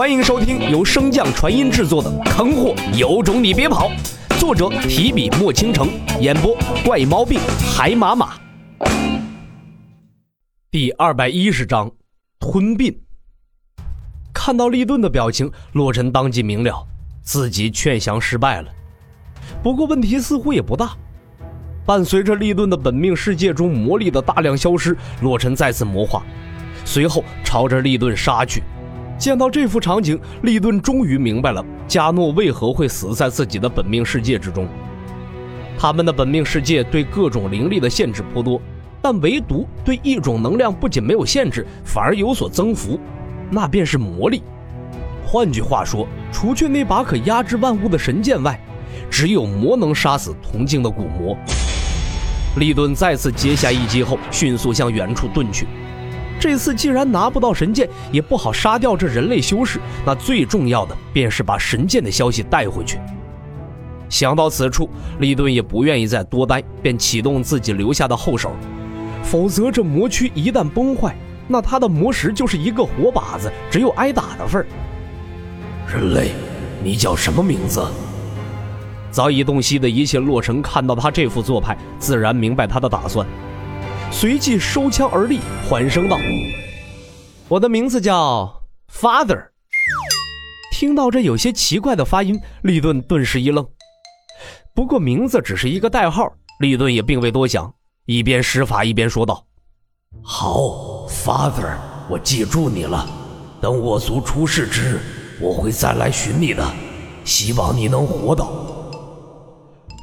欢迎收听由升降传音制作的《坑货有种你别跑》，作者提笔墨倾城，演播怪毛病海马马。第二百一十章，吞并。看到利顿的表情，洛尘当即明了，自己劝降失败了。不过问题似乎也不大。伴随着利顿的本命世界中魔力的大量消失，洛尘再次魔化，随后朝着利顿杀去。见到这幅场景，利顿终于明白了加诺为何会死在自己的本命世界之中。他们的本命世界对各种灵力的限制颇多，但唯独对一种能量不仅没有限制，反而有所增幅，那便是魔力。换句话说，除去那把可压制万物的神剑外，只有魔能杀死铜镜的古魔。利顿再次接下一击后，迅速向远处遁去。这次既然拿不到神剑，也不好杀掉这人类修士，那最重要的便是把神剑的消息带回去。想到此处，利顿也不愿意再多待，便启动自己留下的后手。否则，这魔躯一旦崩坏，那他的魔石就是一个活靶子，只有挨打的份儿。人类，你叫什么名字？早已洞悉的一切洛尘看到他这副做派，自然明白他的打算。随即收枪而立，缓声道：“我的名字叫 Father。”听到这有些奇怪的发音，利顿顿时一愣。不过名字只是一个代号，利顿也并未多想，一边施法一边说道：“好，Father，我记住你了。等我族出世之日，我会再来寻你的，希望你能活到。”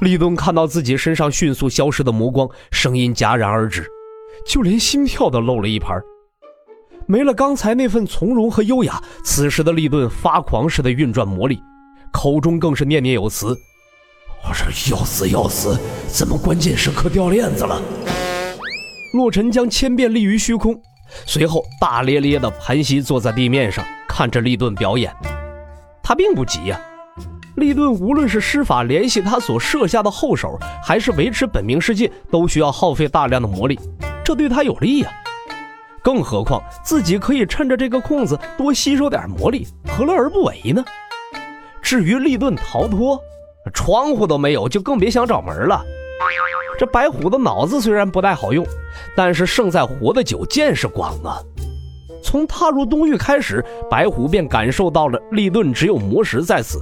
利顿看到自己身上迅速消失的魔光，声音戛然而止。就连心跳都漏了一盘，没了刚才那份从容和优雅，此时的利顿发狂似的运转魔力，口中更是念念有词：“我这要死要死，怎么关键时刻掉链子了？”洛尘将千变立于虚空，随后大咧咧的盘膝坐在地面上，看着利顿表演。他并不急呀，利顿无论是施法联系他所设下的后手，还是维持本命世界，都需要耗费大量的魔力。这对他有利呀，更何况自己可以趁着这个空子多吸收点魔力，何乐而不为呢？至于利顿逃脱，窗户都没有，就更别想找门了。这白虎的脑子虽然不太好用，但是胜在活得久，见识广啊。从踏入东域开始，白虎便感受到了利顿只有魔石在此，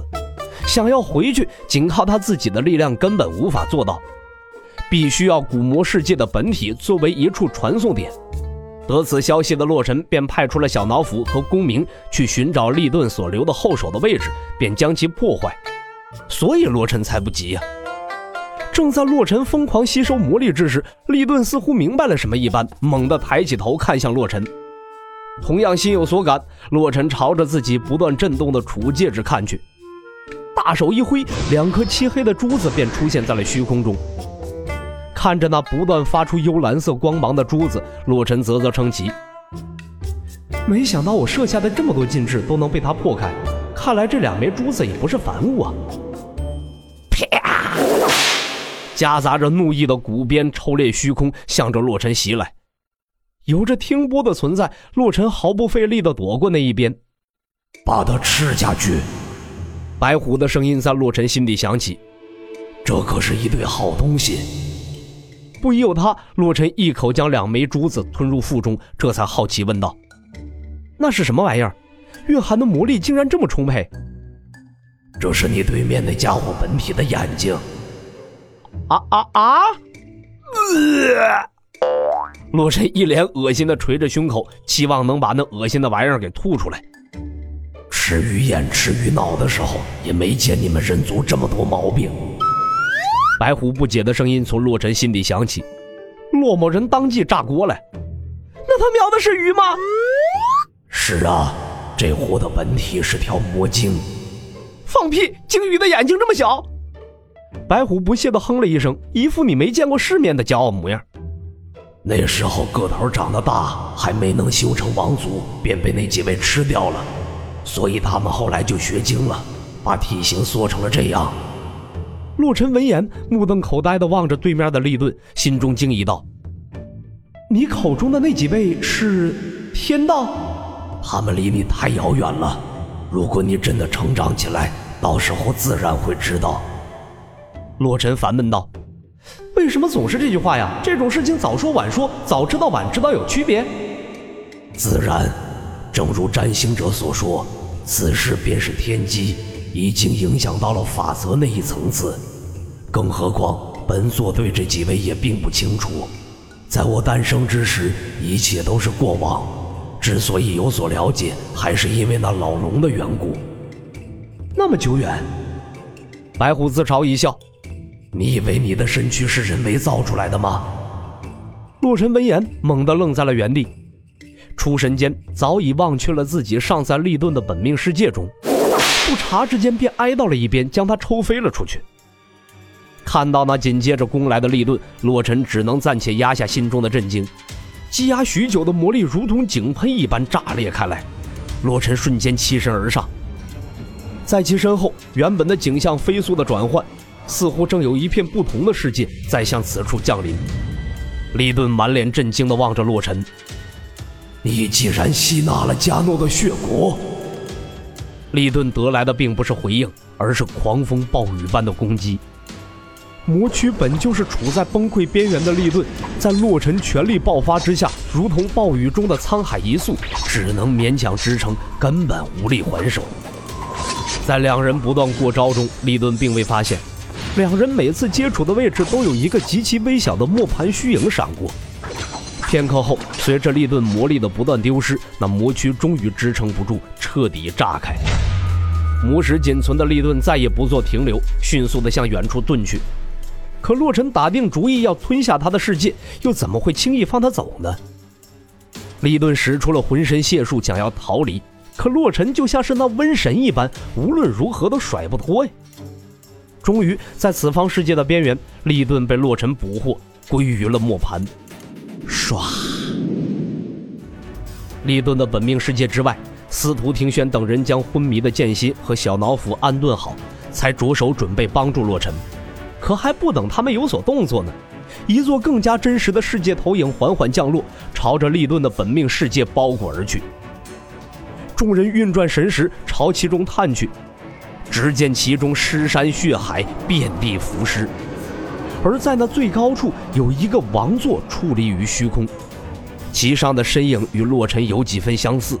想要回去，仅靠他自己的力量根本无法做到。必须要古魔世界的本体作为一处传送点。得此消息的洛尘便派出了小脑斧和公明去寻找利顿所留的后手的位置，便将其破坏。所以洛尘才不急呀。正在洛尘疯狂吸收魔力之时，利顿似乎明白了什么一般，猛地抬起头看向洛尘。同样心有所感，洛尘朝着自己不断震动的储物戒指看去，大手一挥，两颗漆黑的珠子便出现在了虚空中。看着那不断发出幽蓝色光芒的珠子，洛尘啧啧称奇。没想到我设下的这么多禁制都能被他破开，看来这两枚珠子也不是凡物啊！啪！夹杂着怒意的鼓鞭抽裂虚空，向着洛尘袭来。有着听波的存在，洛尘毫不费力地躲过那一鞭。把它吃下去！白虎的声音在洛尘心底响起。这可是一对好东西。不疑有他，洛尘一口将两枚珠子吞入腹中，这才好奇问道：“那是什么玩意儿？蕴含的魔力竟然这么充沛？”“这是你对面那家伙本体的眼睛。”“啊啊啊！”呃，洛尘一脸恶心的捶着胸口，期望能把那恶心的玩意儿给吐出来。吃鱼眼、吃鱼脑的时候，也没见你们人族这么多毛病。白虎不解的声音从洛尘心底响起，洛某人当即炸锅了。那他瞄的是鱼吗？是啊，这货的本体是条魔鲸。放屁！鲸鱼的眼睛这么小？白虎不屑的哼了一声，一副你没见过世面的骄傲模样。那时候个头长得大，还没能修成王族，便被那几位吃掉了，所以他们后来就学精了，把体型缩成了这样。洛尘闻言，目瞪口呆地望着对面的利顿，心中惊疑道：“你口中的那几位是天道？他们离你太遥远了。如果你真的成长起来，到时候自然会知道。洛尘烦闷道：“为什么总是这句话呀？这种事情早说晚说，早知道晚知道有区别。”自然，正如占星者所说，此事便是天机，已经影响到了法则那一层次。更何况，本座对这几位也并不清楚。在我诞生之时，一切都是过往。之所以有所了解，还是因为那老龙的缘故。那么久远，白虎自嘲一笑：“你以为你的身躯是人为造出来的吗？”洛尘闻言，猛地愣在了原地。出神间早已忘却了自己尚在利顿的本命世界中，不察之间便挨到了一边，将他抽飞了出去。看到那紧接着攻来的利顿，洛尘只能暂且压下心中的震惊。积压许久的魔力如同井喷一般炸裂开来，洛尘瞬间欺身而上，在其身后，原本的景象飞速的转换，似乎正有一片不同的世界在向此处降临。利顿满脸震惊的望着洛尘。你既然吸纳了加诺的血果，利顿得来的并不是回应，而是狂风暴雨般的攻击。魔躯本就是处在崩溃边缘的利顿，在洛尘全力爆发之下，如同暴雨中的沧海一粟，只能勉强支撑，根本无力还手。在两人不断过招中，利顿并未发现，两人每次接触的位置都有一个极其微小的磨盘虚影闪过。片刻后，随着利顿魔力的不断丢失，那魔躯终于支撑不住，彻底炸开。母石仅存的利顿再也不做停留，迅速地向远处遁去。可洛尘打定主意要吞下他的世界，又怎么会轻易放他走呢？利顿使出了浑身解数，想要逃离，可洛尘就像是那瘟神一般，无论如何都甩不脱呀。终于，在此方世界的边缘，利顿被洛尘捕获，归于了磨盘。唰！利顿的本命世界之外，司徒庭轩等人将昏迷的剑心和小脑斧安顿好，才着手准备帮助洛尘。可还不等他们有所动作呢，一座更加真实的世界投影缓缓降落，朝着利顿的本命世界包裹而去。众人运转神识，朝其中探去，只见其中尸山血海，遍地浮尸。而在那最高处，有一个王座矗立于虚空，其上的身影与洛尘有几分相似。